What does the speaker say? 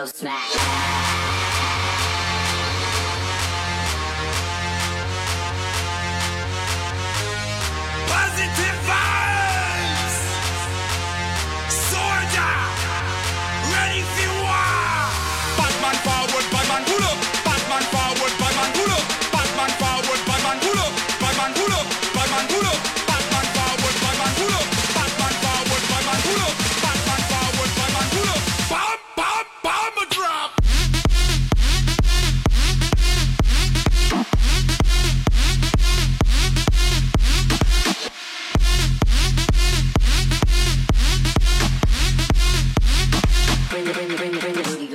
go smack.